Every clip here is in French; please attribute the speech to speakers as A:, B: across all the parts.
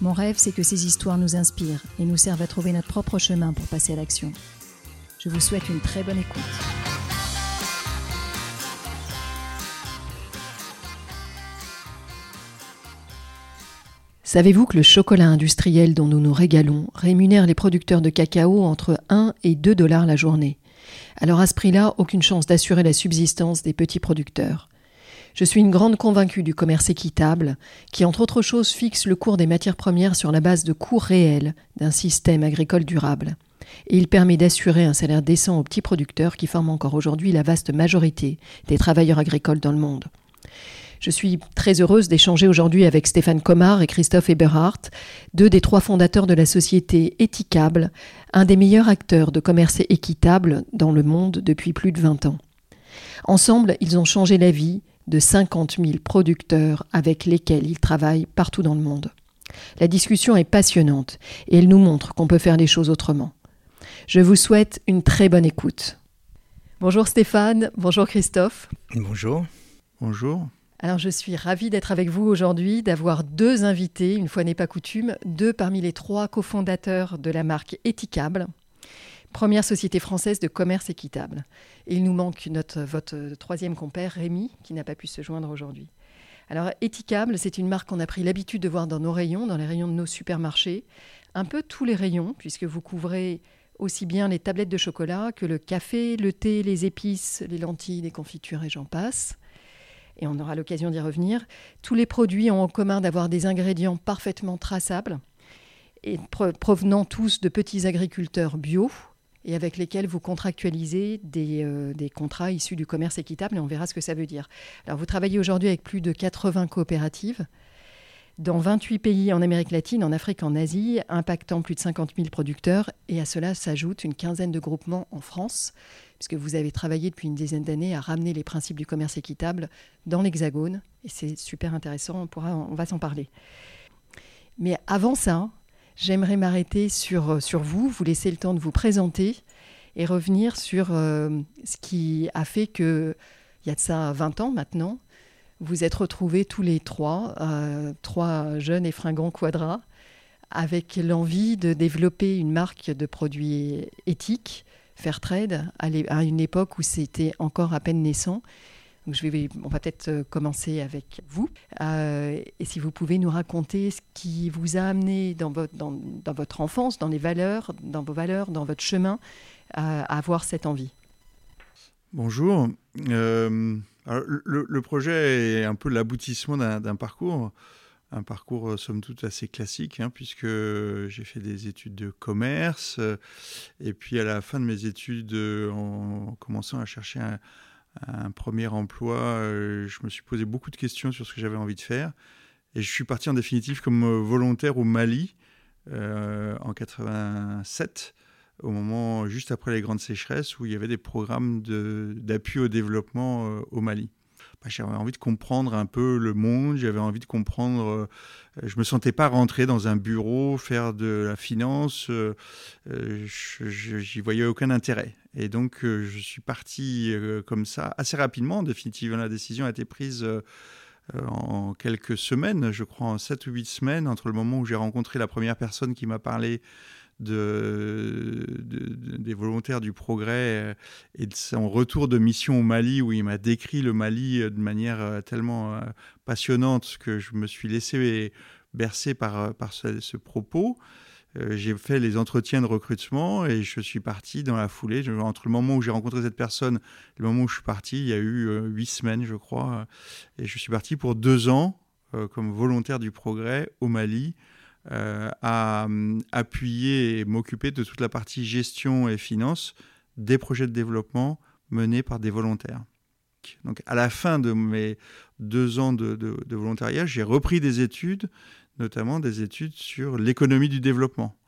A: Mon rêve, c'est que ces histoires nous inspirent et nous servent à trouver notre propre chemin pour passer à l'action. Je vous souhaite une très bonne écoute. Savez-vous que le chocolat industriel dont nous nous régalons rémunère les producteurs de cacao entre 1 et 2 dollars la journée? Alors à ce prix-là, aucune chance d'assurer la subsistance des petits producteurs. Je suis une grande convaincue du commerce équitable, qui entre autres choses fixe le cours des matières premières sur la base de coûts réels d'un système agricole durable. Et il permet d'assurer un salaire décent aux petits producteurs qui forment encore aujourd'hui la vaste majorité des travailleurs agricoles dans le monde. Je suis très heureuse d'échanger aujourd'hui avec Stéphane Comard et Christophe Eberhardt, deux des trois fondateurs de la société Éthicable, un des meilleurs acteurs de commerce équitable dans le monde depuis plus de 20 ans. Ensemble, ils ont changé la vie, de 50 000 producteurs avec lesquels il travaille partout dans le monde. La discussion est passionnante et elle nous montre qu'on peut faire les choses autrement. Je vous souhaite une très bonne écoute. Bonjour Stéphane, bonjour Christophe.
B: Bonjour. Bonjour.
A: Alors je suis ravie d'être avec vous aujourd'hui, d'avoir deux invités, une fois n'est pas coutume, deux parmi les trois cofondateurs de la marque Éthicable, première société française de commerce équitable. Et il nous manque notre, votre troisième compère, Rémi, qui n'a pas pu se joindre aujourd'hui. Alors, Éthicable, c'est une marque qu'on a pris l'habitude de voir dans nos rayons, dans les rayons de nos supermarchés, un peu tous les rayons, puisque vous couvrez aussi bien les tablettes de chocolat que le café, le thé, les épices, les lentilles, les confitures et j'en passe. Et on aura l'occasion d'y revenir. Tous les produits ont en commun d'avoir des ingrédients parfaitement traçables et provenant tous de petits agriculteurs bio, et avec lesquels vous contractualisez euh, des, contrats issus du commerce équitable et on verra ce que ça veut dire. Alors vous travaillez aujourd'hui avec plus de 80 coopératives dans 28 pays en Amérique latine, en Afrique, en Asie, impactant plus de 50 000 producteurs et à cela s'ajoute une quinzaine de groupements en France puisque vous avez travaillé depuis une dizaine d'années à ramener les principes du commerce équitable dans l'Hexagone et c'est super intéressant, on, pourra, on va s'en parler. Mais avant ça, J'aimerais m'arrêter sur, euh, sur vous, vous laisser le temps de vous présenter et revenir sur euh, ce qui a fait que, il y a de ça 20 ans maintenant, vous êtes retrouvés tous les trois, euh, trois jeunes et fringants quadras, avec l'envie de développer une marque de produits éthiques, Fairtrade, à une époque où c'était encore à peine naissant on va peut-être euh, commencer avec vous. Euh, et si vous pouvez nous raconter ce qui vous a amené dans votre, enfance, dans les valeurs, dans vos valeurs, dans votre chemin, à, avoir cette envie?
B: Bonjour. Euh, le, projet est un peu l'aboutissement d'un parcours, un parcours somme toute assez classique, hein, puisque j'ai fait des études de commerce, et puis à la fin de mes études, en commençant à chercher un, un premier emploi, euh, je me suis posé beaucoup de questions sur ce que j'avais envie de faire. Et je suis parti en définitive comme euh, volontaire au Mali euh, en 87, au moment juste après les grandes sécheresses, où il y avait des programmes d'appui au développement au Mali. Bah, j'avais envie de comprendre un peu le monde, j'avais envie de comprendre. Euh, je me sentais pas rentrer dans un bureau, faire de la finance. Euh, euh, j'y voyais aucun intérêt. Et donc, je suis parti comme ça assez rapidement. En définitive, la décision a été prise en quelques semaines, je crois en 7 ou 8 semaines, entre le moment où j'ai rencontré la première personne qui m'a parlé de, des volontaires du progrès euh, et de son retour de mission au Mali, où il m'a décrit le Mali euh, de manière euh, tellement passionnante que je me suis laissé bercer par ce, propos. j'ai fait les entretiens de recrutement et je suis parti dans la foulée. Entre le moment où j'ai rencontré cette personne et le moment où je suis parti, il y a eu huit semaines, je crois. Et je suis parti pour deux ans comme volontaire du progrès au Mali euh, à euh, appuyer et m'occuper de toute la partie gestion et finance des projets de développement menés par des volontaires. Donc à la fin de mes deux ans de, volontariat, j'ai repris des études notamment des études sur l'économie du développement.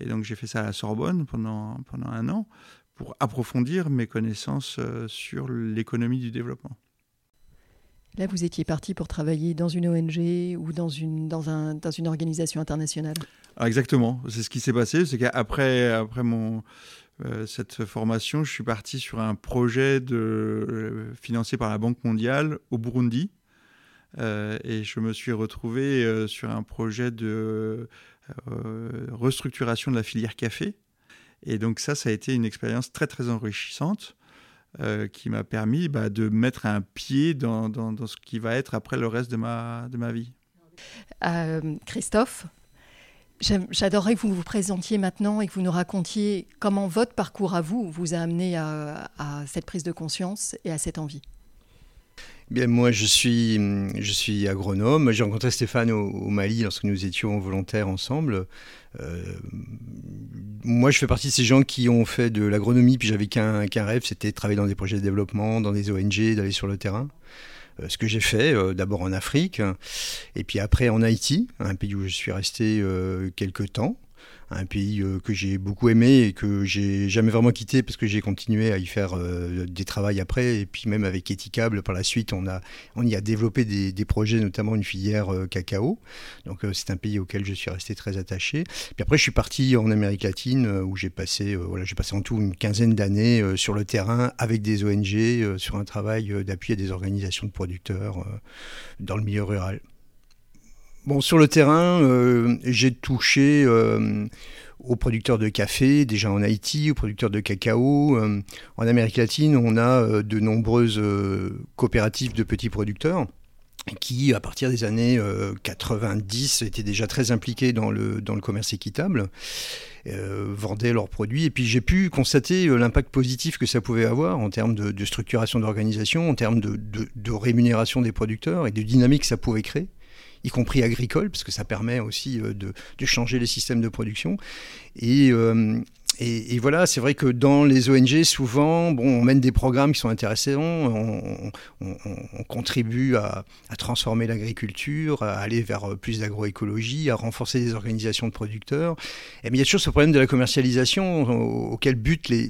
B: Et donc j'ai fait ça à la Sorbonne pendant, pendant un an pour approfondir mes connaissances euh, sur l'économie du développement.
A: Là, vous étiez parti pour travailler dans une ONG ou dans une, organisation internationale
B: ah, Exactement, c'est ce qui s'est passé. C'est qu'après après euh, cette formation, je suis parti sur un projet euh, financé par la Banque mondiale au Burundi. et je me suis retrouvé sur un projet de restructuration de la filière café. Et donc ça, ça a été une expérience très très enrichissante euh, qui m'a permis bah, de mettre un pied dans, dans, ce qui va être après le reste de ma, de ma vie.
A: Euh, Christophe, j'adorerais que vous vous présentiez maintenant et que vous nous racontiez comment votre parcours à vous vous a amené à, à cette prise de conscience et à cette envie.
C: Bien, moi, je suis, agronome. J'ai rencontré Stéphane au, Mali lorsque nous étions volontaires ensemble. Euh, moi, je fais partie de ces gens qui ont fait de l'agronomie, puis j'avais qu'un rêve, c'était de travailler dans des projets de développement, dans des ONG, d'aller sur le terrain. Euh, ce que j'ai fait, euh, d'abord en Afrique, et puis après en Haïti, un pays où je suis resté quelques temps un pays euh, que j'ai beaucoup aimé et que j'ai jamais vraiment quitté parce que j'ai continué à y faire euh, des travaux après. Et puis même avec Etikable par la suite on a on y a développé des, des projets notamment une filière euh, cacao. Donc c'est un pays auquel je suis resté très attaché. Puis après je suis parti en Amérique latine où j'ai passé voilà j'ai passé en tout une quinzaine d'années sur le terrain avec des ONG sur un travail d'appui à des organisations de producteurs dans le milieu rural Bon, sur le terrain, euh, j'ai touché euh, aux producteurs de café, déjà en Haïti, aux producteurs de cacao. Euh, en Amérique latine, on a de nombreuses coopératives de petits producteurs qui, à partir des années 90, étaient déjà très impliqués dans le, commerce équitable, vendaient leurs produits. Et puis j'ai pu constater l'impact positif que ça pouvait avoir en termes de, structuration d'organisation, en termes de, de, rémunération des producteurs et de dynamique que ça pouvait créer y compris agricole, parce que ça permet aussi euh, de, de changer les systèmes de production. Et, euh, et, voilà, c'est vrai que dans les ONG, souvent, bon, on mène des programmes qui sont intéressants, on, contribue à, transformer l'agriculture, à aller vers plus d'agroécologie, à renforcer les organisations de producteurs. Et mais il y a toujours ce problème de la commercialisation auquel butent les,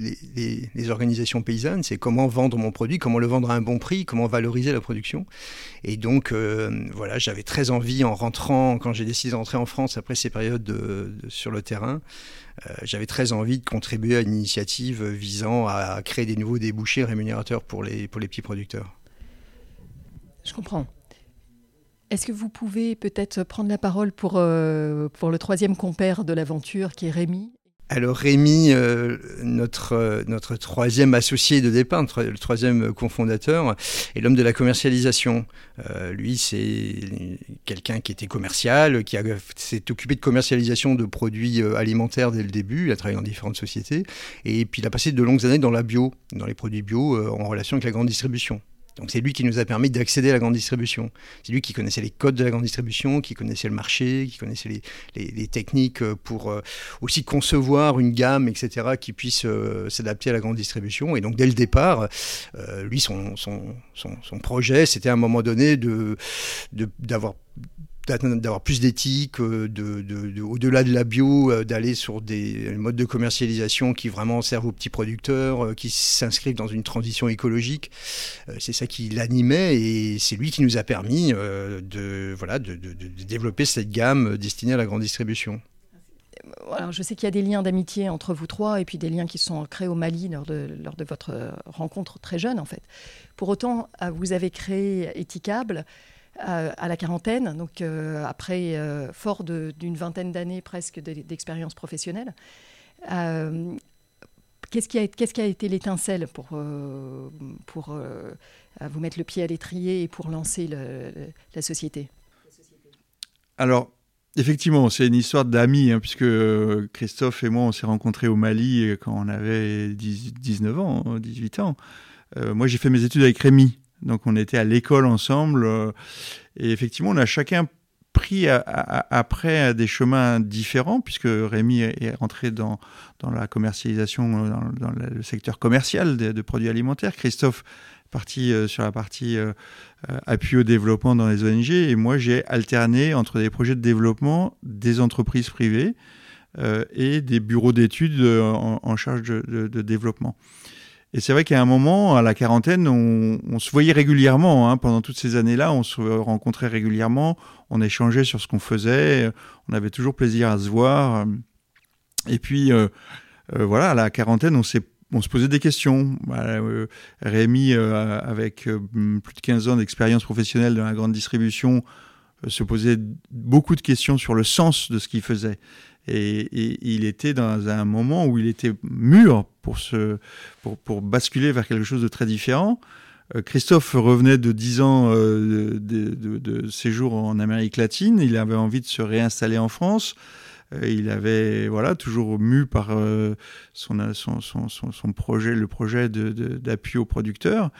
C: les, organisations paysannes, c'est comment vendre mon produit, comment le vendre à un bon prix, comment valoriser la production. Et donc, euh, voilà, j'avais très envie en rentrant, quand j'ai décidé d'entrer en France après ces périodes de, sur le terrain, euh, j'avais très envie de contribuer à une initiative visant à créer des nouveaux débouchés rémunérateurs pour les, pour les petits producteurs.
A: Je comprends. Est-ce que vous pouvez peut-être prendre la parole pour, euh, pour le troisième compère de l'aventure qui est Rémi?
C: Alors Rémi, euh, notre, euh, notre troisième associé de départ, le troisième cofondateur, est l'homme de la commercialisation. Euh, lui, c'est quelqu'un qui était commercial, qui s'est occupé de commercialisation de produits alimentaires dès le début. Il a travaillé dans différentes sociétés. Et puis il a passé de longues années dans la bio, dans les produits bio, en relation avec la grande distribution. Donc c'est lui qui nous a permis d'accéder à la grande distribution. C'est lui qui connaissait les codes de la grande distribution, qui connaissait le marché, qui connaissait les, techniques pour euh, aussi concevoir une gamme, etc., qui puisse euh, s'adapter à la grande distribution. Et donc dès le départ, euh, lui, son, projet, c'était à un moment donné de d'avoir d'avoir plus d'éthique, euh, de, au-delà de la bio, euh, d'aller sur des modes de commercialisation qui vraiment servent aux petits producteurs, euh, qui s'inscrivent dans une transition écologique. c'est ça qui l'animait et c'est lui qui nous a permis de, voilà, de, développer cette gamme destinée à la grande distribution.
A: je sais qu'il y a des liens d'amitié entre vous trois et puis des liens qui sont créés au Mali lors de, votre rencontre très jeune en fait. Pour autant, vous avez créé Etikable à, la quarantaine, donc euh, après, euh, fort d'une vingtaine d'années presque d'expérience professionnelle. Euh, qu'est-ce qui, a été l'étincelle pour, pour vous mettre le pied à l'étrier et pour lancer la société?
B: Alors, effectivement, c'est une histoire d'amis, hein, puisque Christophe et moi, on s'est rencontrés au Mali quand on avait 19 ans, 18 ans. moi, j'ai fait mes études avec Rémi, donc on était à l'école ensemble. Euh, et effectivement, on a chacun pris après des chemins différents, puisque Rémi est rentré dans, la commercialisation, dans, le secteur commercial de, produits alimentaires. Christophe parti sur la partie appui au développement dans les ONG et moi j'ai alterné entre des projets de développement des entreprises privées et des bureaux d'études en, charge de développement. Et c'est vrai qu'à un moment, à la quarantaine, on, se voyait régulièrement. Hein. Pendant toutes ces années-là, on se rencontrait régulièrement, on échangeait sur ce qu'on faisait, on avait toujours plaisir à se voir. Et puis, euh, euh, voilà, à la quarantaine, on on se posait des questions. Bah, euh, Rémi, avec plus de 15 ans d'expérience professionnelle dans la grande distribution, se posait beaucoup de questions sur le sens de ce qu'il faisait. Et, il était dans un moment où il était mûr pour, se, pour, basculer vers quelque chose de très différent. Euh, Christophe revenait de 10 ans euh, de, séjour en Amérique latine. Il avait envie de se réinstaller en France. Euh, il avait voilà toujours mu par son, son, son, son, projet, le projet d'appui aux producteurs.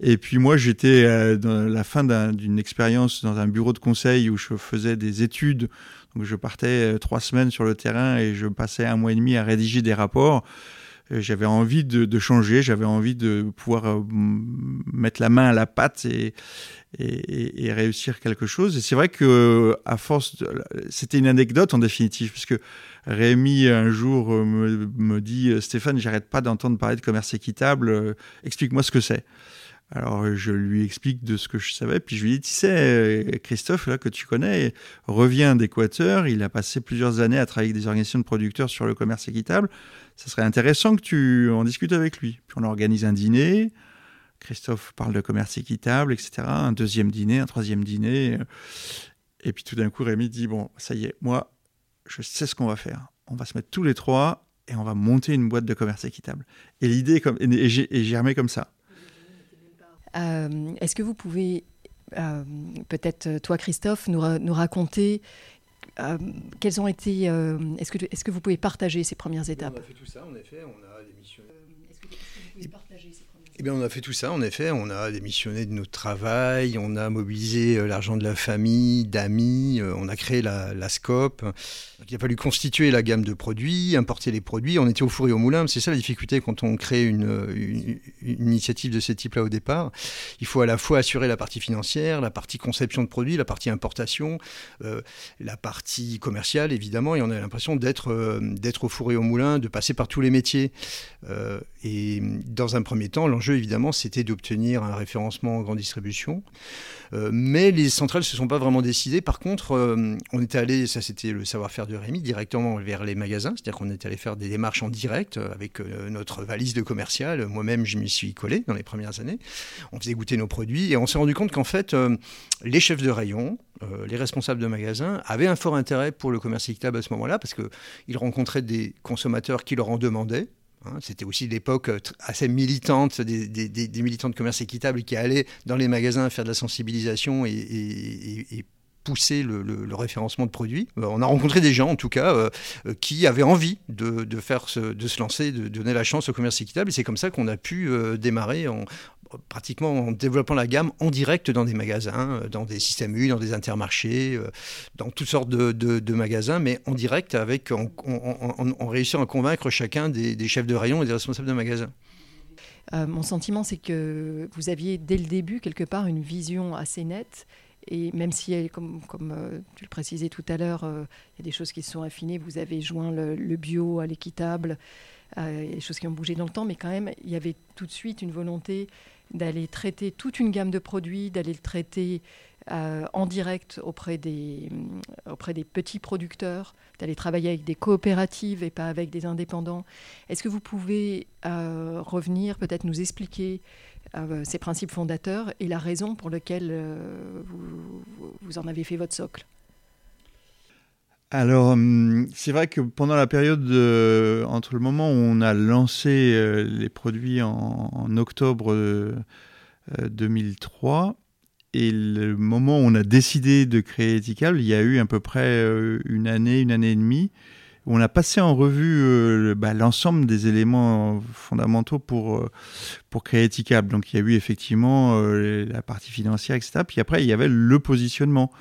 B: Et puis moi, j'étais dans la fin d'une expérience dans un bureau de conseil où je faisais des études je partais euh, trois semaines sur le terrain et je passais un mois et demi à rédiger des rapports. Euh, j'avais envie de, changer, j'avais envie de pouvoir euh, mettre la main à la pâte et, réussir quelque chose. Et c'est vrai que à force, c'était une anecdote en définitive, puisque Rémi un jour me dit Stéphane, j'arrête pas d'entendre parler de commerce équitable. Explique-moi ce que c'est. Alors euh, je lui explique de ce que je savais, puis je lui dis, tu sais, euh, Christophe, là que tu connais, revient d'Équateur, il a passé plusieurs années à travailler avec des organisations de producteurs sur le commerce équitable, ça serait intéressant que tu en discutes avec lui. Puis on organise un dîner, Christophe parle de commerce équitable, etc. Un deuxième dîner, un troisième dîner, et puis tout d'un coup Rémi dit, bon, ça y est, moi, je sais ce qu'on va faire. On va se mettre tous les trois et on va monter une boîte de commerce équitable. Et l'idée, comme, et j'ai germé comme ça.
A: Euh, est-ce que vous pouvez, euh, peut-être euh, toi Christophe, nous, nous raconter quelles ont été. est-ce, que, est-ce que vous pouvez partager ces premières étapes
C: On a fait tout ça, en effet. On a démissionné. est-ce que, vous pouvez partager ces eh bien, on a fait tout ça, en effet. On a démissionné de notre travail, on a mobilisé euh, l'argent de la famille, d'amis, euh, on a créé la, la SCOP. il a fallu constituer la gamme de produits, importer les produits. On était au four et au moulin. C'est ça la difficulté quand on crée une, une, initiative de ce type-là au départ. Il faut à la fois assurer la partie financière, la partie conception de produits, la partie importation, euh, la partie commerciale, évidemment. Et on a l'impression d'être au four et au moulin, de passer par tous les métiers. et dans un premier temps, l'enjeu évidemment, c'était d'obtenir un référencement en grande distribution. Euh, mais les centrales ne se sont pas vraiment décidées. Par contre, euh, on était allé, ça c'était le savoir-faire de Rémi, directement vers les magasins. C'est-à-dire qu'on était allé faire des démarches en direct euh, avec notre valise de commercial. Moi-même, je m'y suis collé dans les premières années. On faisait goûter nos produits et on s'est rendu compte qu'en fait, les chefs de rayon, les responsables de magasins avaient un fort intérêt pour le commerce équitable à ce moment-là parce qu'ils rencontraient des consommateurs qui leur en demandaient c'était aussi l'époque euh, assez militante des, militants de commerce équitable qui allaient dans les magasins faire de la sensibilisation et, pousser le, référencement de produits. Euh, on a rencontré des gens, en tout cas, euh, qui avaient envie de se lancer, de donner la chance au commerce équitable. Et c'est comme ça qu'on a pu démarrer en, pratiquement en développant la gamme en direct dans des magasins, euh, dans des systèmes U, dans des intermarchés, euh, dans toutes sortes de, magasins, mais en direct avec, en, réussissant à convaincre chacun des, chefs de rayon et des responsables de magasins.
A: Euh, mon sentiment, c'est que vous aviez dès le début, quelque part, une vision assez nette. Et même si, comme, comme tu le précisais tout à l'heure, il y a des choses qui se sont affinées, vous avez joint le, bio à l'équitable, a des choses qui ont bougé dans le temps, mais quand même, il y avait tout de suite une volonté d'aller traiter toute une gamme de produits, d'aller le traiter euh, en direct auprès des, euh, auprès des petits producteurs, d'aller travailler avec des coopératives et pas avec des indépendants. Est-ce que vous pouvez euh, revenir, peut-être nous expliquer ces principes fondateurs et la raison pour laquelle vous, vous en avez fait votre socle?
B: Alors, hum, c'est vrai que pendant la période entre le moment où on a lancé euh, les produits en, octobre 2003 euh, et le moment où on a décidé de créer Ethical, il y a eu à peu près euh, une année, une année et demie, où on a passé en revue bah, l'ensemble des éléments fondamentaux pour, pour créer Ethical. Donc, il y a eu effectivement la partie financière, etc. Puis après, il y avait le positionnement.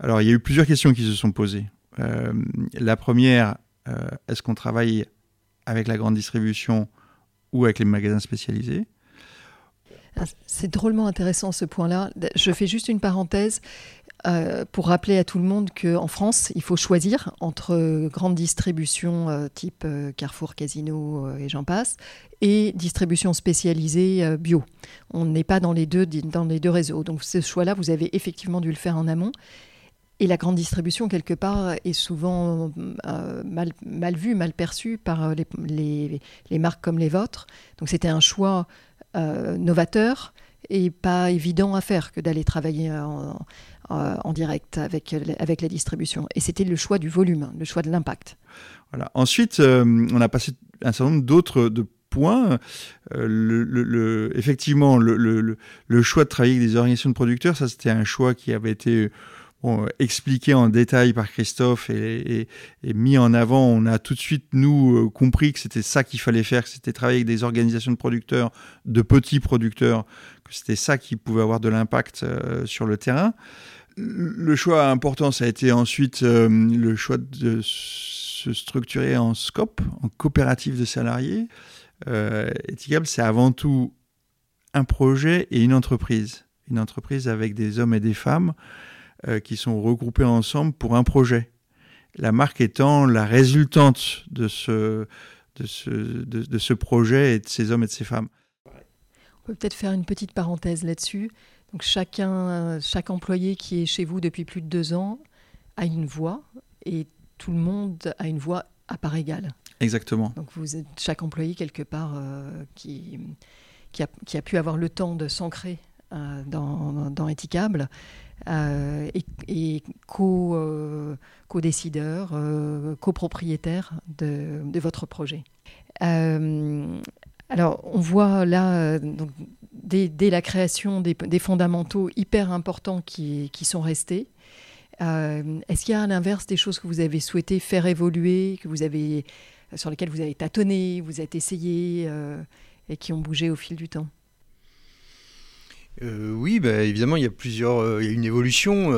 B: Alors, il y a eu plusieurs questions qui se sont posées. Euh, la première, euh, est-ce qu'on travaille avec la grande distribution ou avec les magasins spécialisés?
A: Ah, c'est drôlement intéressant ce point-là. Je fais juste une parenthèse. Euh, pour rappeler à tout le monde qu'en France, il faut choisir entre grandes distributions euh, type Carrefour, Casino et j'en passe, et distribution spécialisée bio. On n'est pas dans les, deux, dans les deux réseaux. Donc ce choix-là, vous avez effectivement dû le faire en amont. Et la grande distribution, quelque part, est souvent mal, mal, vue, mal perçue par les, les, les, marques comme les vôtres. Donc c'était un choix novateur et pas évident à faire que d'aller travailler en, en direct avec, avec la distribution. Et c'était le choix du volume, le choix de l'impact.
B: Voilà. Ensuite, euh, on a passé un certain nombre d'autres de. Euh, effectivement, le, choix de travailler avec des organisations de producteurs, ça c'était un choix qui avait été expliqué en détail par Christophe et, mis en avant. On a tout de suite, nous, euh, compris que c'était ça qu'il fallait faire, que c'était travailler avec des organisations de producteurs, de petits producteurs, que c'était ça qui pouvait avoir de l'impact sur le terrain. Le choix important, ça a été ensuite euh, le choix de se structurer en scope, en coopérative de salariés. Euh, c'est avant tout un projet et une entreprise. Une entreprise avec des hommes et des femmes euh, qui sont regroupés ensemble pour un projet. La marque étant la résultante de ce, de ce, de ce projet et de ces hommes et de ces femmes.
A: On peut peut-être faire une petite parenthèse là-dessus. Donc chacun, chaque employé qui est chez vous depuis plus de deux ans a une voix et tout le monde a une voix à part égale.
B: Exactement.
A: Donc vous êtes chaque employé quelque part euh, qui, qui a, qui, a, pu avoir le temps de s'ancrer euh, dans, dans euh, et, co, co-décideur, copropriétaire de, votre projet. alors on voit là dès, la création des, fondamentaux hyper importants qui, sont restés. Euh, est-ce qu'il y a à l'inverse des choses que vous avez souhaité faire évoluer, que vous avez, sur lesquelles vous avez tâtonné, vous êtes essayé euh, et qui ont bougé au fil du temps?
C: Euh, Oui, bah, évidemment, il y a plusieurs, il y a une évolution.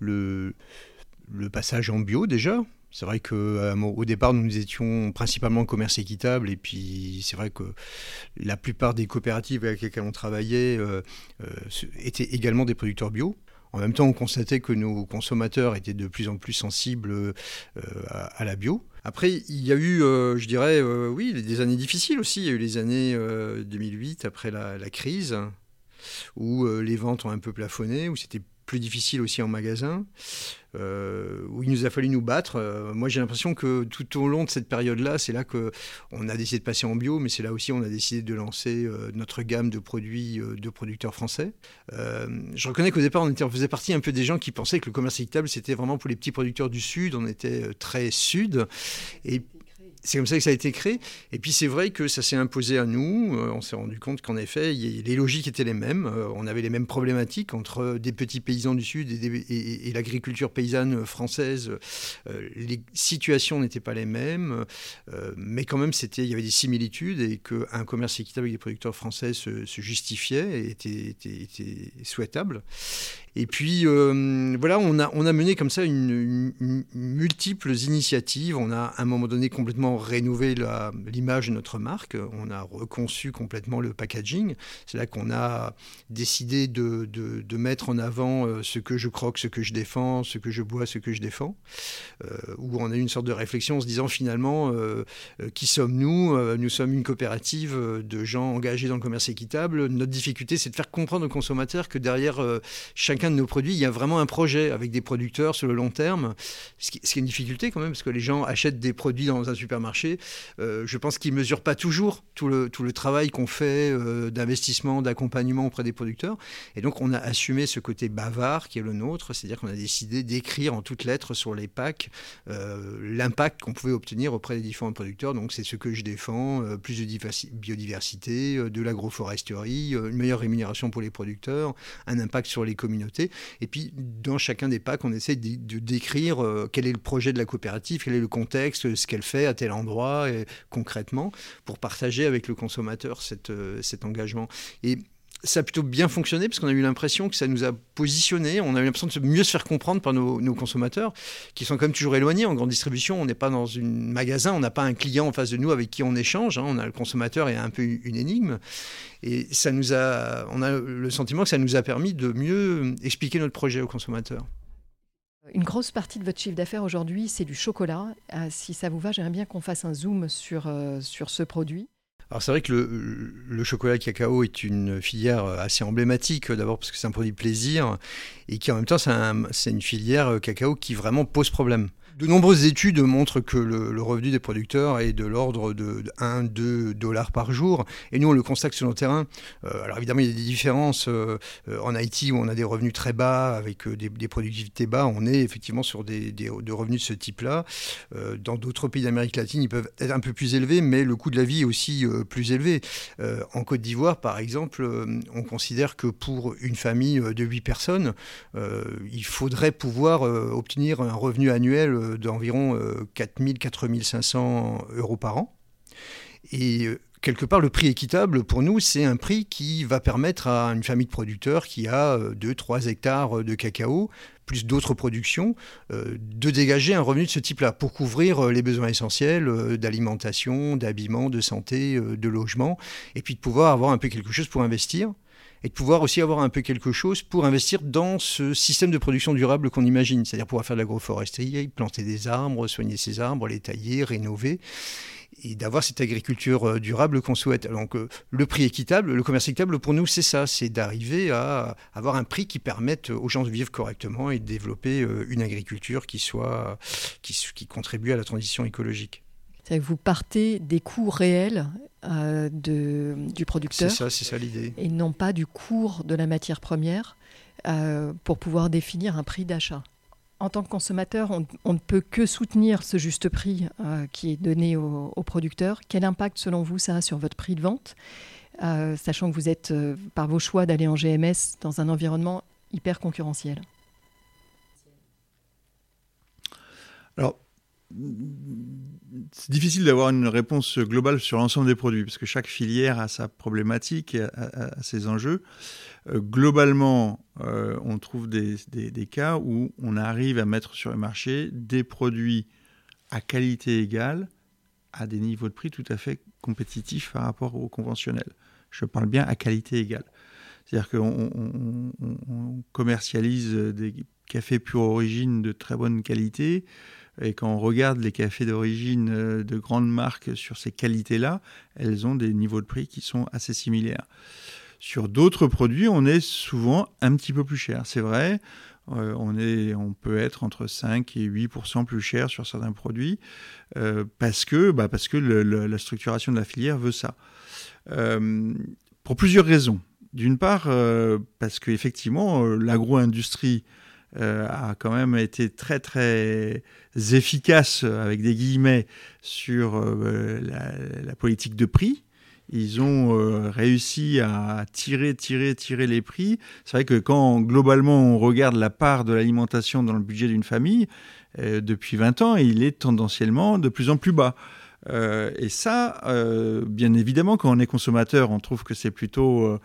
C: le, le passage en bio déjà, c'est vrai qu'au euh, départ, nous étions principalement commerce équitable, et puis c'est vrai que la plupart des coopératives avec lesquelles on travaillait euh, euh, étaient également des producteurs bio. En même temps, on constatait que nos consommateurs étaient de plus en plus sensibles à, la bio. Après, il y a eu, je dirais, oui, des années difficiles aussi. Il y a eu les années 2008 après la crise, où les ventes ont un peu plafonné, où c'était plus difficile aussi en magasin, euh, où il nous a fallu nous battre. Euh, moi, j'ai l'impression que tout au long de cette période-là, c'est là que on a décidé de passer en bio, mais c'est là aussi on a décidé de lancer euh, notre gamme de produits de producteurs français. je reconnais qu'au départ, on faisait partie un peu des gens qui pensaient que le commerce équitable, c'était vraiment pour les petits producteurs du Sud. On était très Sud. Et c'est comme ça que ça a été créé. Et puis c'est vrai que ça s'est imposé à nous. Euh, on s'est rendu compte qu'en effet, les logiques étaient les mêmes. Euh, on avait les mêmes problématiques entre des petits paysans du Sud et, l'agriculture paysanne française. Euh, les situations n'étaient pas les mêmes, mais quand même, il y avait des similitudes et qu'un commerce équitable avec des producteurs français se, justifiait et était souhaitable. Et puis, euh, voilà, on a, on a mené comme ça une, multiples initiatives. On a à un moment donné complètement rénové l'image de notre marque. On a reconçu complètement le packaging. C'est là qu'on a décidé de, de, mettre en avant euh, ce que je croque, ce que je défends, ce que je bois, ce que je défends. Euh, où on a eu une sorte de réflexion en se disant finalement, qui sommes-nous? Nous sommes une coopérative de gens engagés dans le commerce équitable. Notre difficulté, c'est de faire comprendre aux consommateurs que derrière chacun de nos produits, il y a vraiment un projet avec des producteurs sur le long terme. Ce qui, est une difficulté quand même, parce que les gens achètent des produits dans un supermarché. Euh, je pense qu'ils ne mesurent pas toujours tout le, travail qu'on fait euh, d'investissement, d'accompagnement auprès des producteurs. Et donc, on a assumé ce côté bavard qui est le nôtre, c'est-à-dire qu'on a décidé d'écrire en toutes lettres sur les packs euh, l'impact qu'on pouvait obtenir auprès des différents producteurs. Donc, c'est ce que je défends, plus de biodiversité, de l'agroforesterie, une meilleure rémunération pour les producteurs, un impact sur les communautés et puis, dans chacun des packs, on essaie de, décrire euh, quel est le projet de la coopérative, quel est le contexte, ce qu'elle fait à tel endroit, et, concrètement, pour partager avec le consommateur euh, cet engagement. Ça a plutôt bien fonctionné parce qu'on a eu l'impression que ça nous a positionné, on a eu l'impression de mieux se faire comprendre par nos, consommateurs qui sont quand même toujours éloignés. En grande distribution, on n'est pas dans un magasin, on n'a pas un client en face de nous avec qui on échange. Hein. on a le consommateur et un peu une énigme. Et ça nous a, on a le sentiment que ça nous a permis de mieux expliquer notre projet aux consommateurs.
A: Une grosse partie de votre chiffre d'affaires aujourd'hui, c'est du chocolat. Euh, si ça vous va, j'aimerais bien qu'on fasse un zoom sur, euh, sur ce produit.
C: Alors c'est vrai que le, chocolat cacao est une filière assez emblématique, d'abord parce que c'est un produit plaisir, et qui en même temps c'est une filière cacao qui vraiment pose problème. De nombreuses études montrent que le, revenu des producteurs est de l'ordre de, 1-2 dollars par jour. Et nous, on le constate sur le terrain. Euh, alors évidemment, il y a des différences. Euh, en Haïti, où on a des revenus très bas, avec euh, des, productivités bas, on est effectivement sur des, des revenus de ce type-là. dans d'autres pays d'Amérique latine, ils peuvent être un peu plus élevés, mais le coût de la vie est aussi plus élevé. en Côte d'Ivoire, par exemple, on considère que pour une famille de 8 personnes, il faudrait pouvoir obtenir un revenu annuel d'environ 4 000, 4 500 euros par an. Et euh, quelque part, le prix équitable, pour nous, c'est un prix qui va permettre à une famille de producteurs qui a 2-3 euh, hectares de cacao, plus d'autres productions, euh, de dégager un revenu de ce type-là pour couvrir les besoins essentiels d'alimentation, d'habillement, de santé, de logement, et puis de pouvoir avoir un peu quelque chose pour investir et de pouvoir aussi avoir un peu quelque chose pour investir dans ce système de production durable qu'on imagine, c'est-à-dire pouvoir faire de l'agroforesterie, planter des arbres, soigner ces arbres, les tailler, rénover et d'avoir cette agriculture euh, durable qu'on souhaite. Donc euh, le prix équitable, le commerce équitable pour nous c'est ça, c'est d'arriver à avoir un prix qui permette aux gens de vivre correctement et de développer euh, une agriculture qui soit qui, qui contribue à la transition écologique.
A: Vous partez des coûts réels euh, de, du producteur.
C: C'est ça, c'est ça l'idée.
A: Et non pas du cours de la matière première euh, pour pouvoir définir un prix d'achat. En tant que consommateur, on, ne peut que soutenir ce juste prix euh, qui est donné aux au producteurs. Quel impact, selon vous, ça a sur votre prix de vente, sachant que vous êtes, par vos choix d'aller en GMS, dans un environnement hyper concurrentiel?
B: Alors, c'est difficile d'avoir une réponse globale sur l'ensemble des produits, parce que chaque filière a sa problématique, a, ses enjeux. Euh, globalement, euh, on trouve des, des, cas où on arrive à mettre sur le marché des produits à qualité égale, à des niveaux de prix tout à fait compétitifs par rapport au conventionnel. Je parle bien à qualité égale. C'est-à-dire qu'on on, commercialise des cafés pure origine de très bonne qualité, et quand on regarde les cafés d'origine euh, de grandes marques sur ces qualités-là, elles ont des niveaux de prix qui sont assez similaires. Sur d'autres produits, on est souvent un petit peu plus cher, c'est vrai. Euh, on, est, on peut être entre 5 et 8% plus cher sur certains produits euh, parce que, bah parce que la structuration de la filière veut ça. pour plusieurs raisons. D'une part, parce qu'effectivement, l'agro-industrie euh, a quand même été très très efficace avec des guillemets sur euh, la, politique de prix. Ils ont euh, réussi à tirer, tirer, tirer les prix. C'est vrai que quand globalement on regarde la part de l'alimentation dans le budget d'une famille, depuis 20 ans, il est tendanciellement de plus en plus bas. et ça, bien évidemment, quand on est consommateur, on trouve que c'est plutôt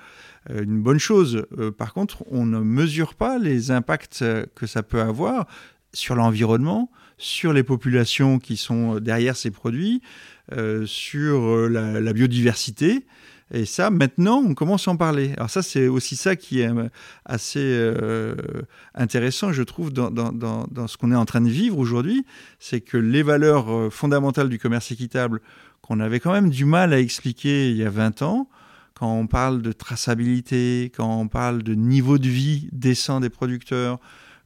B: une bonne chose. Euh, par contre, on ne mesure pas les impacts euh, que ça peut avoir sur l'environnement, sur les populations qui sont derrière ces produits, sur la, biodiversité. Et ça, maintenant, on commence à en parler. Alors ça, c'est aussi ça qui est assez intéressant, je trouve, dans, dans ce qu'on est en train de vivre aujourd'hui. C'est que les valeurs fondamentales du commerce équitable, qu'on avait quand même du mal à expliquer il y a 20 ans, quand on parle de traçabilité, quand on parle de niveau de vie décent des producteurs,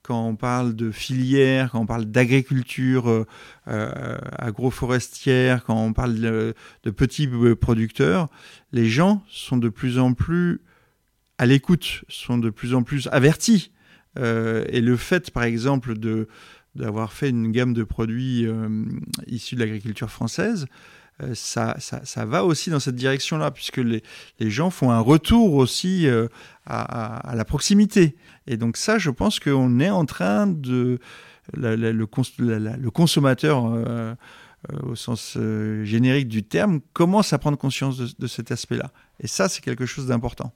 B: quand on parle de filière, quand on parle d'agriculture euh, euh, agroforestière, quand on parle de, petits euh, producteurs, les gens sont de plus en plus à l'écoute, sont de plus en plus avertis. et le fait, par exemple, d'avoir fait une gamme de produits issus de l'agriculture française, euh, ça, ça, va aussi dans cette direction-là, puisque les, gens font un retour aussi euh, à, la proximité. Et donc ça, je pense qu'on est en train de... le, consommateur, euh, au sens générique du terme, commence à prendre conscience de, cet aspect-là. Et ça, c'est quelque chose d'important.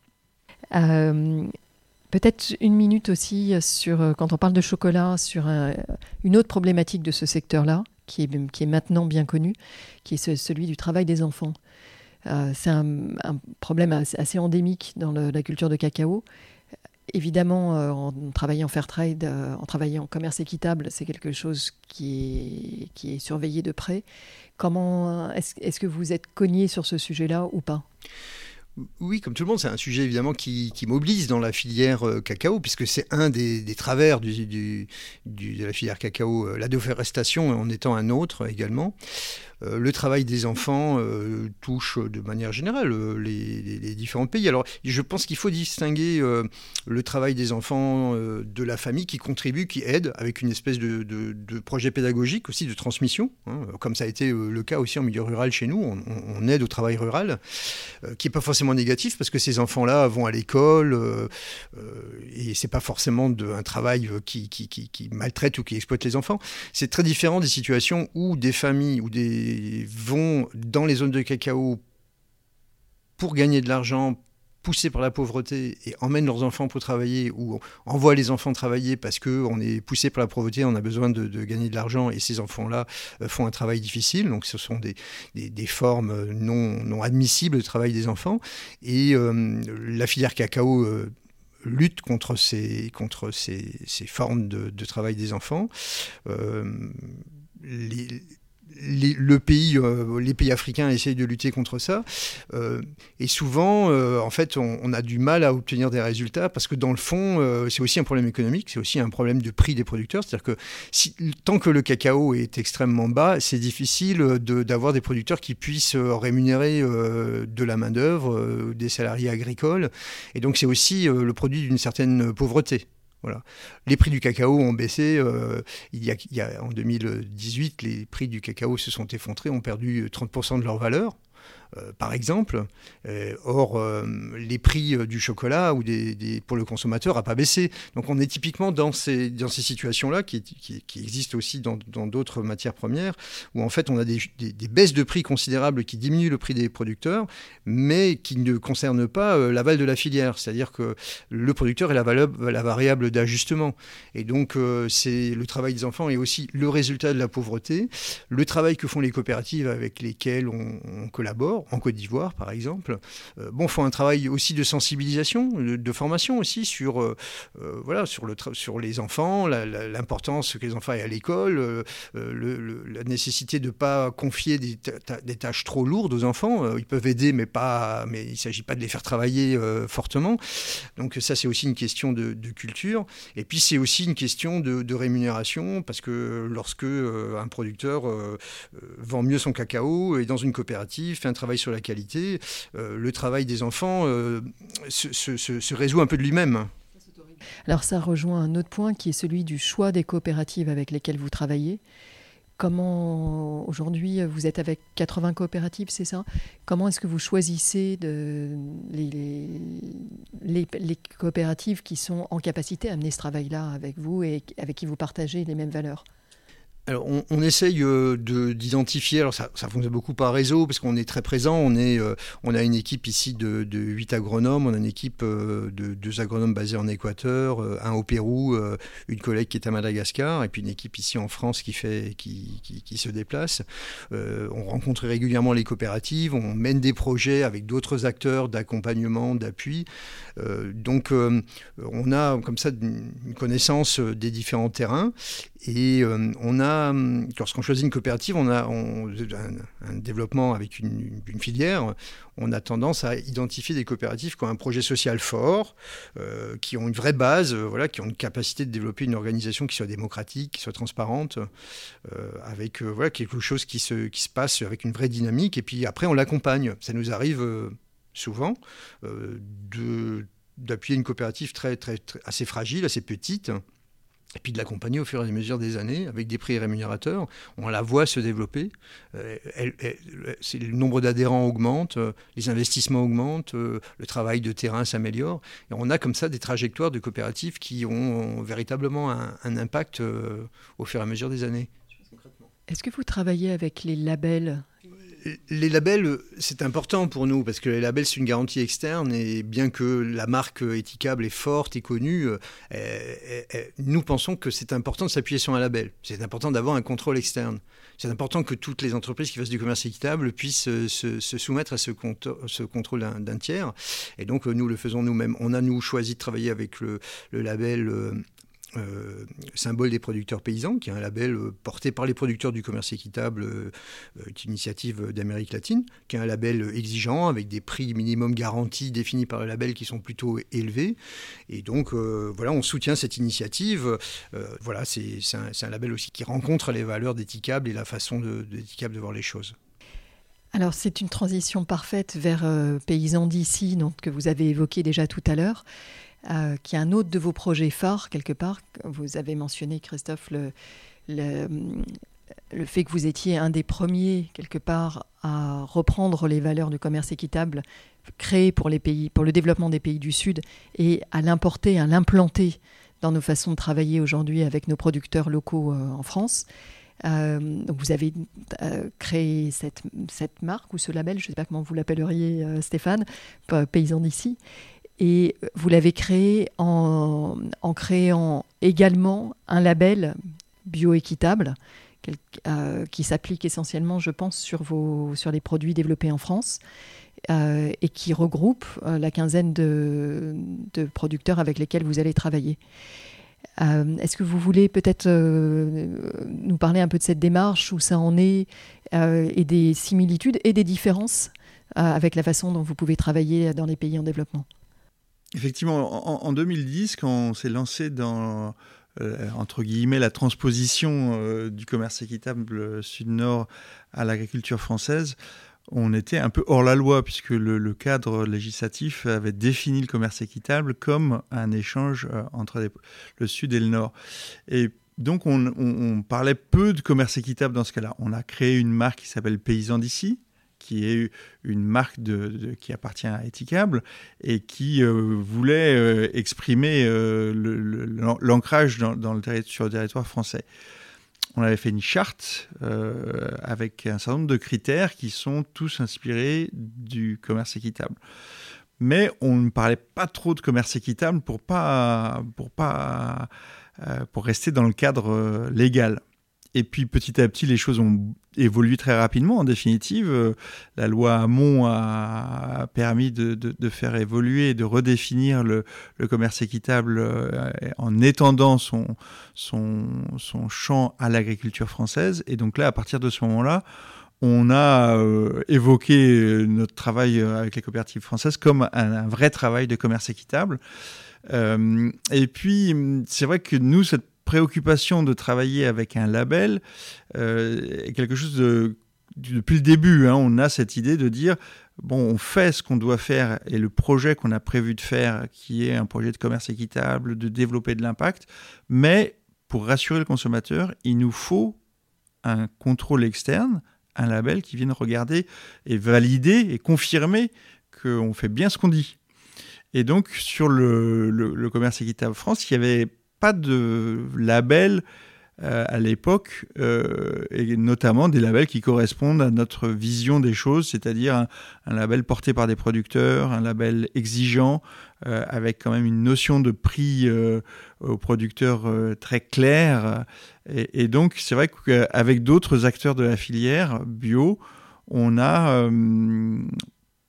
A: Peut-être une minute aussi sur, quand on parle de chocolat, sur une autre problématique de ce secteur-là, qui est, maintenant bien connu, qui est celui du travail des enfants. c'est un, problème assez, endémique dans la culture de cacao. Évidemment, en travaillant fair trade, en travaillant en commerce équitable, c'est quelque chose qui est, qui est surveillé de près. Comment est-ce que vous êtes cogné sur ce sujet-là ou pas?
C: Oui, comme tout le monde, c'est un sujet évidemment qui, mobilise dans la filière euh, cacao, puisque c'est un des, travers de la filière cacao, euh, la déforestation en étant un autre également. Euh, le travail des enfants euh, touche de manière générale euh, les, différents pays. Alors, je pense qu'il faut distinguer le travail des enfants de la famille qui contribue, qui aide, avec une espèce de, projet pédagogique aussi, de transmission, hein, comme ça a été le cas aussi en milieu rural chez nous. On, aide au travail rural, qui n'est pas forcément négatif, parce que ces enfants-là vont à l'école, et c'est pas forcément de, un travail qui, qui maltraite ou qui exploite les enfants. C'est très différent des situations où des familles ou des vont dans les zones de cacao pour gagner de l'argent, poussés par la pauvreté et emmènent leurs enfants pour travailler ou envoient les enfants travailler parce qu'on est poussé par la pauvreté, on a besoin de, gagner de l'argent et ces enfants-là euh, font un travail difficile. Donc ce sont des, des, formes non, non, admissibles de travail des enfants. Et euh, la filière cacao... Euh, lutte contre ces, contre ces, ces formes de, travail des enfants. Les, le pays, euh, pays africains essayent de lutter contre ça. Euh, et souvent, euh, en fait, on, a du mal à obtenir des résultats parce que dans le fond, c'est aussi un problème économique, c'est aussi un problème de prix des producteurs. C'est-à-dire que tant que le cacao est extrêmement bas, c'est difficile d'avoir des producteurs qui puissent rémunérer de la main-d'œuvre, des salariés agricoles. Et donc, c'est aussi le produit d'une certaine pauvreté. Voilà. Les prix du cacao ont baissé. Euh, il, y a, en 2018, les prix du cacao se sont effondrés, ont perdu 30% de leur valeur. Euh, par exemple. Euh, or, euh, les prix du chocolat ou des, pour le consommateur n'a pas baissé. Donc on est typiquement dans ces, dans ces situations-là qui, qui, existent aussi dans d'autres matières premières, où en fait on a des, des, baisses de prix considérables qui diminuent le prix des producteurs, mais qui ne concernent pas l'aval de la filière. C'est-à-dire que le producteur est la, variable d'ajustement. Et donc c'est le travail des enfants et aussi le résultat de la pauvreté, le travail que font les coopératives avec lesquelles on collabore en Côte d'Ivoire par exemple, euh, bon, font un travail aussi de sensibilisation, de, formation aussi sur, euh, euh, voilà, sur, le sur les enfants, l'importance que les enfants aient à l'école, la nécessité de ne pas confier des, tâches trop lourdes aux enfants. Ils peuvent aider, mais, pas, mais il ne s'agit pas de les faire travailler fortement. Donc ça, c'est aussi une question de, culture. Et puis c'est aussi une question de, de, rémunération, parce que lorsque un producteur vend mieux son cacao et dans une coopérative, fait un travail sur la qualité, euh, le travail des enfants euh, se, résout un peu de lui-même.
A: Alors ça rejoint un autre point qui est celui du choix des coopératives avec lesquelles vous travaillez. Comment aujourd'hui vous êtes avec 80 coopératives, c'est ça? Comment est-ce que vous choisissez les, les, coopératives qui sont en capacité à mener ce travail-là avec vous et avec qui vous partagez les mêmes valeurs?
C: Alors, on, essaye euh, d'identifier, alors ça, ça, fonctionne beaucoup par réseau, parce qu'on est très présent, on, est, euh, on a une équipe ici de, de 8 agronomes, on a une équipe euh, de deux agronomes basés en Équateur, un au Pérou, une collègue qui est à Madagascar, et puis une équipe ici en France qui, fait, qui, qui, qui se déplace. on rencontre régulièrement les coopératives, on mène des projets avec d'autres acteurs d'accompagnement, d'appui. Donc on a comme ça une connaissance des différents terrains, et on a lorsqu'on choisit une coopérative, on a un, développement avec une, filière, on a tendance à identifier des coopératives qui ont un projet social fort, euh, qui ont une vraie base, euh, voilà, qui ont une capacité de développer une organisation qui soit démocratique, qui soit transparente, euh, avec voilà, quelque chose qui se, qui se passe avec une vraie dynamique. Et puis après, on l'accompagne. Ça nous arrive souvent d'appuyer une coopérative très, très, assez fragile, assez petite, et puis de l'accompagner au fur et à mesure des années avec des prix rémunérateurs. On la voit se développer. Euh, le nombre d'adhérents augmente, euh, les investissements augmentent, euh, le travail de terrain s'améliore. Et on a comme ça des trajectoires de coopératives qui ont, véritablement un, impact au fur et à mesure des années.
A: Est-ce que vous travaillez avec les labels?
C: Les labels, c'est important pour nous parce que les labels, c'est une garantie externe et bien que la marque éthicable est forte et connue, nous pensons que c'est important de s'appuyer sur un label. C'est important d'avoir un contrôle externe. C'est important que toutes les entreprises qui fassent du commerce équitable puissent se, soumettre à ce, contrôle d'un tiers. Et donc, nous le faisons nous-mêmes. On a, nous, choisi de travailler avec le, le label euh, symbole des producteurs paysans, qui est un label euh, porté par les producteurs du commerce équitable, euh, une initiative d'Amérique latine, qui est un label exigeant, avec des prix minimum garantis définis par le label qui sont plutôt élevés. Et donc, voilà, on soutient cette initiative. voilà, c'est un, label aussi qui rencontre les valeurs d'Éthicable et la façon d'Éthicable de, de voir les choses.
A: Alors c'est une transition parfaite vers Paysans d'ici, que vous avez évoqué déjà tout à l'heure. Euh, qui est un autre de vos projets phares, quelque part. Vous avez mentionné, Christophe, le, le, fait que vous étiez un des premiers, quelque part, à reprendre les valeurs du commerce équitable créées pour, les pays, pour le développement des pays du Sud et à l'importer, à l'implanter dans nos façons de travailler aujourd'hui avec nos producteurs locaux euh, en France. Euh, vous avez créé cette, cette, marque ou ce label, je ne sais pas comment vous l'appelleriez Stéphane, Paysan d'ici. Et vous l'avez créé en, créant également un label bioéquitable euh, qui s'applique essentiellement, je pense, sur, vos, sur les produits développés en France euh, et qui regroupe euh, la quinzaine de, producteurs avec lesquels vous allez travailler. Est-ce que vous voulez peut-être nous parler un peu de cette démarche, où ça en est, et des similitudes et des différences avec la façon dont vous pouvez travailler dans les pays en développement?
B: Effectivement, en, 2010, quand on s'est lancé dans euh, entre guillemets la transposition euh, du commerce équitable sud-nord à l'agriculture française, on était un peu hors la loi puisque le, cadre législatif avait défini le commerce équitable comme un échange euh, entre le sud et le nord. Et donc on, on, parlait peu de commerce équitable dans ce cas-là. On a créé une marque qui s'appelle Paysan d'ici, qui est une marque de, qui appartient à Ethicable et qui euh, voulait euh, exprimer euh, l'ancrage dans, sur le territoire français. On avait fait une charte avec un certain nombre de critères qui sont tous inspirés du commerce équitable. Mais on ne parlait pas trop de commerce équitable pour pas pour pas pour rester dans le cadre légal. Et puis petit à petit, les choses ont évolué très rapidement. En définitive, euh, la loi Hamon a permis de, faire évoluer et de redéfinir le, commerce équitable euh, en étendant son champ à l'agriculture française. Et donc là, à partir de ce moment-là, on a euh, évoqué notre travail avec les coopératives françaises comme un, vrai travail de commerce équitable. et puis, c'est vrai que nous, cette préoccupation de travailler avec un label euh, est quelque chose de depuis le début, hein, on a cette idée de dire bon, on fait ce qu'on doit faire et le projet qu'on a prévu de faire, qui est un projet de commerce équitable, de développer de l'impact, mais pour rassurer le consommateur, il nous faut un contrôle externe, un label qui vienne regarder et valider et confirmer qu'on fait bien ce qu'on dit. Et donc, sur le, le commerce équitable France, il y avait pas de label euh, à l'époque, euh, et notamment des labels qui correspondent à notre vision des choses, c'est-à-dire un, label porté par des producteurs, un label exigeant, euh, avec quand même une notion de prix aux producteurs très claire. Et, et donc, c'est vrai qu'avec d'autres acteurs de la filière bio, on a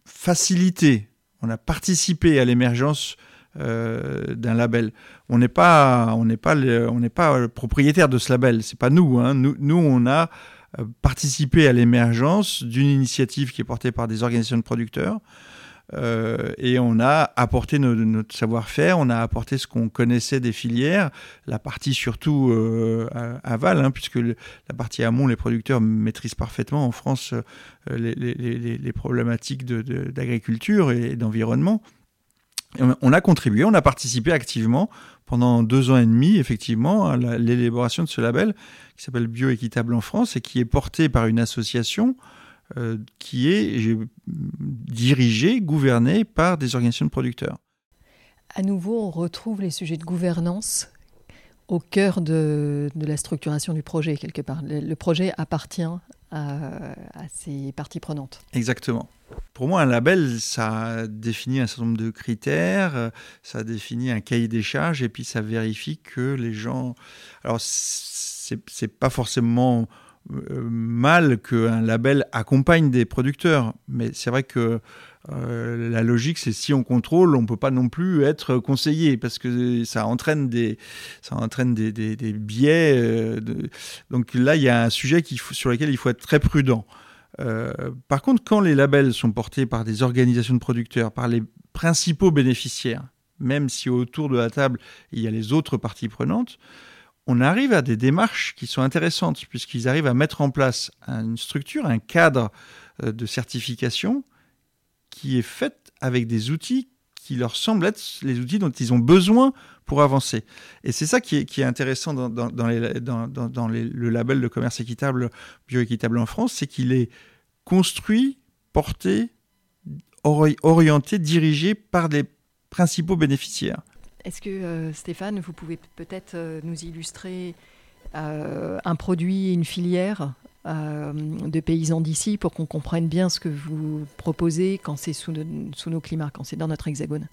B: facilité, on a participé à l'émergence euh, d'un label. On n'est pas, on n'est pas, on n'est pas propriétaire de ce label. C'est pas nous, hein. nous. Nous, on a euh, participé à l'émergence d'une initiative qui est portée par des organisations de producteurs. Euh, et on a apporté notre savoir-faire, on a apporté ce qu'on connaissait des filières, la partie surtout aval, hein, puisque la partie amont, les producteurs maîtrisent parfaitement en France les, les, problématiques d'agriculture et d'environnement on a contribué, on a participé activement pendant deux ans et demi, effectivement, à l'élaboration de ce label qui s'appelle Bioéquitable en France et qui est porté par une association euh, qui est dirigée, gouvernée par des organisations de producteurs.
A: À nouveau, on retrouve les sujets de gouvernance au cœur de, la structuration du projet, quelque part. Le, projet appartient à, ces parties prenantes.
B: Exactement. Pour moi, un label, ça définit un certain nombre de critères, ça définit un cahier des charges, et puis ça vérifie que les gens. Alors, c'est pas forcément euh, mal qu'un label accompagne des producteurs, mais c'est vrai que euh, la logique, c'est si on contrôle, on peut pas non plus être conseillé parce que ça entraîne des, ça entraîne des, biais. Euh, donc là, il y a un sujet sur lequel il faut être très prudent. Euh, par contre, quand les labels sont portés par des organisations de producteurs, par les principaux bénéficiaires, même si autour de la table il y a les autres parties prenantes, on arrive à des démarches qui sont intéressantes puisqu'ils arrivent à mettre en place une structure, un cadre de certification qui est faite avec des outils qui leur semblent être les outils dont ils ont besoin pour avancer. Et c'est ça qui est, intéressant dans, le label de commerce équitable, bioéquitable en France, c'est qu'il est construit, porté, orienté, dirigé par des principaux bénéficiaires.
A: Est-ce que euh, Stéphane, vous pouvez peut-être euh, nous illustrer euh, un produit, une filière euh, de paysans d'ici pour qu'on comprenne bien ce que vous proposez quand c'est sous, sous, nos climats, quand c'est dans notre hexagone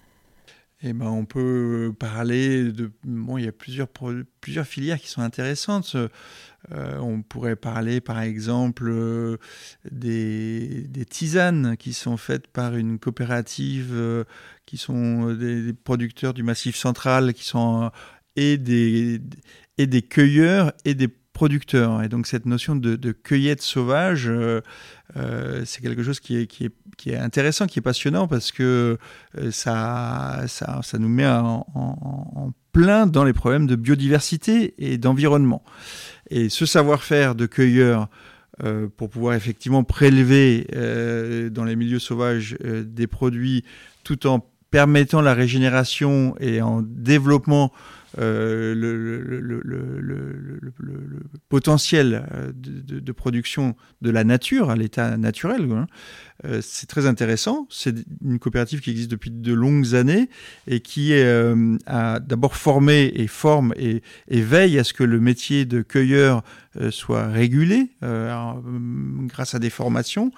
B: eh ben, on peut parler de. Bon, il y a plusieurs, plusieurs filières qui sont intéressantes. Euh, on pourrait parler, par exemple, euh, des, des, tisanes qui sont faites par une coopérative, qui sont des, producteurs du Massif central, qui sont et des, et des cueilleurs et des producteurs. Et donc cette notion de, cueillette sauvage, euh, euh, c'est quelque chose qui est, intéressant, qui est passionnant, parce que euh, ça, nous met en, plein dans les problèmes de biodiversité et d'environnement. Et ce savoir-faire de cueilleur, pour pouvoir effectivement prélever dans les milieux sauvages des produits tout en permettant la régénération et en développement le, le, potentiel euh, de, production de la nature, à l'état naturel. Hein. Euh, c'est très intéressant. C'est une coopérative qui existe depuis de longues années et qui a d'abord formé et forme et, veille à ce que le métier de cueilleur soit régulé grâce à des formations.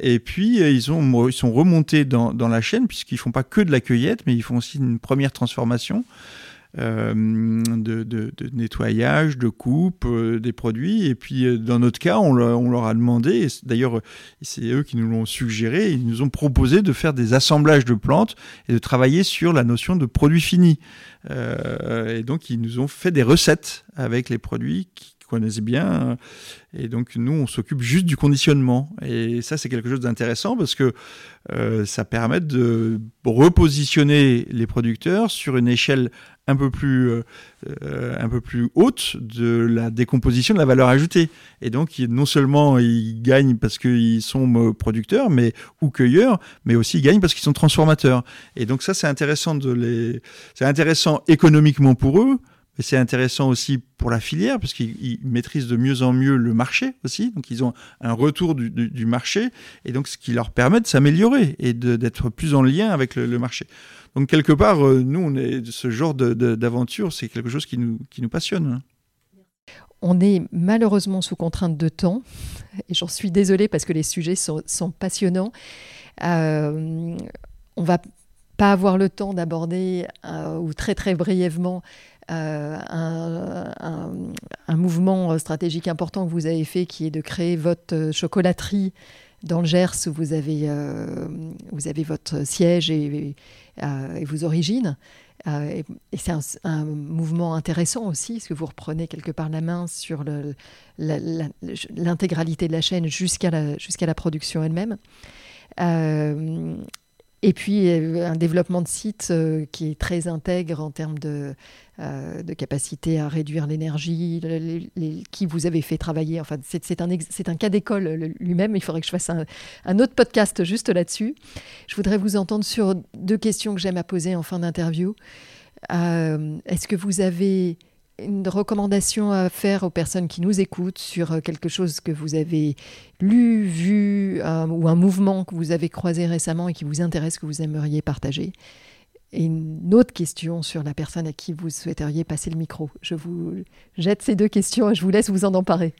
B: Et puis, ils, ont, ils sont remontés dans, dans la chaîne, puisqu'ils font pas que de la cueillette, mais ils font aussi une première transformation. Euh, de, nettoyage, de coupe euh, des produits. Et puis, euh, dans notre cas, on, leur a demandé, d'ailleurs, c'est eux qui nous l'ont suggéré, ils nous ont proposé de faire des assemblages de plantes et de travailler sur la notion de produits finis. et donc, ils nous ont fait des recettes avec les produits qui connaissent bien. Et donc, nous, on s'occupe juste du conditionnement. Et ça, c'est quelque chose d'intéressant parce que ça permet de repositionner les producteurs sur une échelle un peu plus, euh, euh, un peu plus haute de la décomposition de la valeur ajoutée. Et donc, non seulement ils gagnent parce qu'ils sont euh, producteurs mais, ou cueilleurs, mais aussi ils gagnent parce qu'ils sont transformateurs. Et donc ça, c'est intéressant les, intéressant économiquement pour eux, mais c'est intéressant aussi pour la filière, parce qu'ils maîtrisent de mieux en mieux le marché aussi. Donc, ils ont un retour du, marché, et donc ce qui leur permet de s'améliorer et d'être plus en lien avec le, marché. Donc quelque part, euh, nous, ce genre d'aventure, c'est quelque chose qui nous, qui nous passionne. Hein.
A: On est malheureusement sous contrainte de temps, et j'en suis désolée parce que les sujets sont, passionnants. Euh, on va pas avoir le temps d'aborder, euh, ou très très brièvement, euh, un, mouvement stratégique important que vous avez fait, qui est de créer votre chocolaterie dans le Gers, où vous avez, avez votre siège et, euh, vos origines. Euh, et, c'est un, mouvement intéressant aussi, parce que vous reprenez quelque part la main sur l'intégralité de la chaîne jusqu'à la production elle-même. Euh, et puis un développement de site qui est très intègre en termes de, euh, de capacité à réduire l'énergie, qui vous avez fait travailler. Enfin, c'est un, un, cas d'école lui-même. Il faudrait que je fasse un, autre podcast juste là-dessus. Je voudrais vous entendre sur deux questions que j'aime à poser en fin d'interview. Euh, est-ce que vous avez une recommandation à faire aux personnes qui nous écoutent sur quelque chose que vous avez lu, vu, euh, ou un mouvement que vous avez croisé récemment et qui vous intéresse, que vous aimeriez partager et une autre question sur la personne à qui vous souhaiteriez passer le micro. Je vous jette ces deux questions et je vous laisse vous en emparer.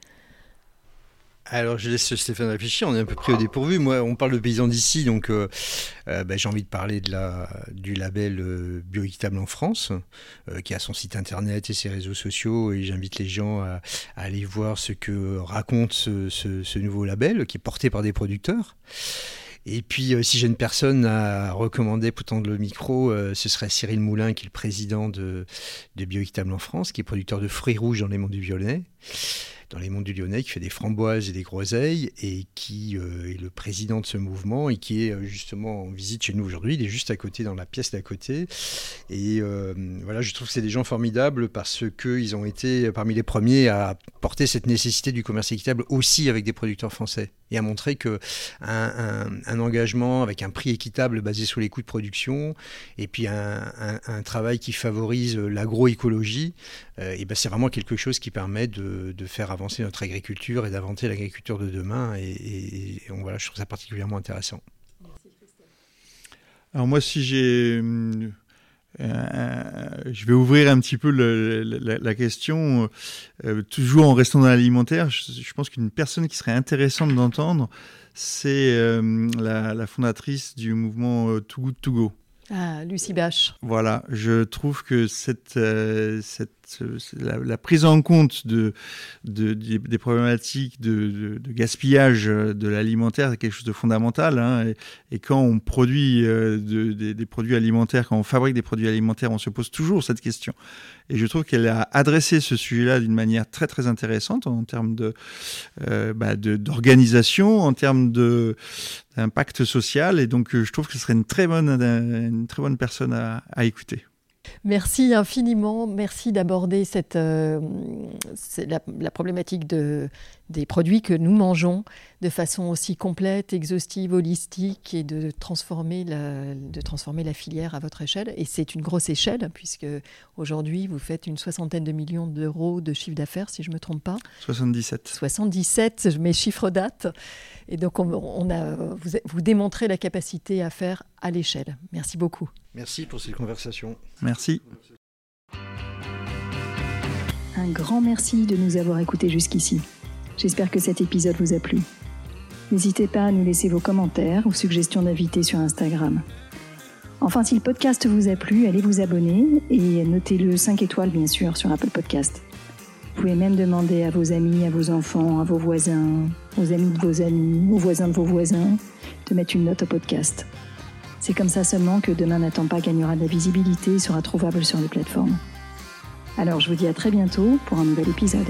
C: Alors, je laisse Stéphane réfléchir. On est un peu pris au dépourvu. Moi, on parle de paysans d'ici, donc euh, euh, bah, j'ai envie de parler du label euh, Bioéquitable en France, qui a son site internet et ses réseaux sociaux. Et j'invite les gens à, aller voir ce que raconte ce, nouveau label, qui est porté par des producteurs. Et puis, si j'ai une personne à recommander pour tendre le micro, ce serait Cyril Moulin, qui est le président de, de Bioéquitable en France, qui est producteur de fruits rouges dans les monts du Violet dans les monts du Lyonnais, qui fait des framboises et des groseilles, et qui euh, est le président de ce mouvement, et qui est euh, justement en visite chez nous aujourd'hui. Il est juste à côté, dans la pièce d'à côté. Et euh, voilà, je trouve que c'est des gens formidables parce qu'ils ont été parmi les premiers à porter cette nécessité du commerce équitable aussi avec des producteurs français et à montrer que un, engagement avec un prix équitable basé sur les coûts de production et puis un, travail qui favorise l'agroécologie, euh, et ben c'est vraiment quelque chose qui permet de, faire avancer notre agriculture et d'inventer l'agriculture de demain. Et, voilà, je trouve ça particulièrement intéressant.
B: Alors moi, si j'ai euh, je vais ouvrir un petit peu la, question, euh, toujours en restant dans l'alimentaire. Je, pense qu'une personne qui serait intéressante d'entendre, c'est euh, la, fondatrice du mouvement Too Good To Go.
A: Ah, Lucie Bache.
B: Voilà, je trouve que cette, cette la, prise en compte de, des problématiques de, gaspillage de l'alimentaire est quelque chose de fondamental. Hein, et, quand on produit euh, des, produits alimentaires, quand on fabrique des produits alimentaires, on se pose toujours cette question. Et je trouve qu'elle a adressé ce sujet-là d'une manière très très intéressante en termes de euh, bah, d'organisation, en termes d'impact social. Et donc je trouve que ce serait une très bonne une très bonne personne à écouter.
A: Merci infiniment. Merci d'aborder cette, euh, la, problématique de, des produits que nous mangeons de façon aussi complète, exhaustive, holistique et de transformer la, de transformer la filière à votre échelle. Et c'est une grosse échelle puisque aujourd'hui vous faites une soixantaine de millions d'euros de chiffre d'affaires, si je ne me trompe pas.
B: 77.
A: 77, mes chiffres datent. Et donc on, a, vous, vous démontrez la capacité à faire à l'échelle. Merci beaucoup.
C: Merci pour cette conversation.
B: Merci.
D: Un grand merci de nous avoir écoutés jusqu'ici. J'espère que cet épisode vous a plu. N'hésitez pas à nous laisser vos commentaires ou suggestions d'invités sur Instagram. Enfin, si le podcast vous a plu, allez vous abonner et notez-le 5 étoiles bien sûr sur Apple Podcast. Vous pouvez même demander à vos amis, à vos enfants, à vos voisins, aux amis de vos amis, aux voisins de vos voisins, de mettre une note au podcast. C'est comme ça seulement que Demain n'attend pas gagnera de la visibilité et sera trouvable sur les plateformes. Alors je vous dis à très bientôt pour un nouvel épisode.